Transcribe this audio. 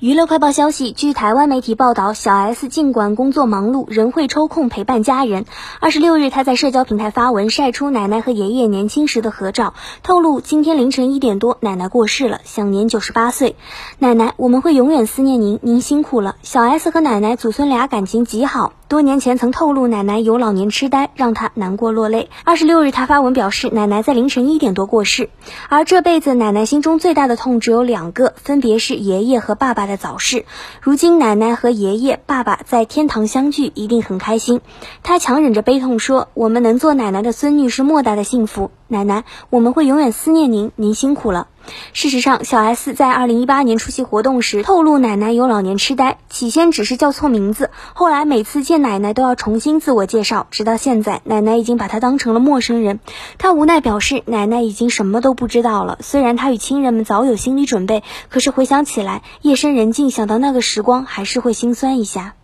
娱乐快报消息，据台湾媒体报道，小 S 尽管工作忙碌，仍会抽空陪伴家人。二十六日，她在社交平台发文晒出奶奶和爷爷年轻时的合照，透露今天凌晨一点多，奶奶过世了，享年九十八岁。奶奶，我们会永远思念您，您辛苦了。小 S 和奶奶祖孙俩感情极好。多年前曾透露奶奶有老年痴呆，让他难过落泪。二十六日，他发文表示奶奶在凌晨一点多过世，而这辈子奶奶心中最大的痛只有两个，分别是爷爷和爸爸的早逝。如今奶奶和爷爷、爸爸在天堂相聚，一定很开心。他强忍着悲痛说：“我们能做奶奶的孙女是莫大的幸福。”奶奶，我们会永远思念您，您辛苦了。事实上，小 S 在二零一八年出席活动时透露，奶奶有老年痴呆，起先只是叫错名字，后来每次见奶奶都要重新自我介绍，直到现在，奶奶已经把她当成了陌生人。她无奈表示，奶奶已经什么都不知道了。虽然她与亲人们早有心理准备，可是回想起来，夜深人静，想到那个时光，还是会心酸一下。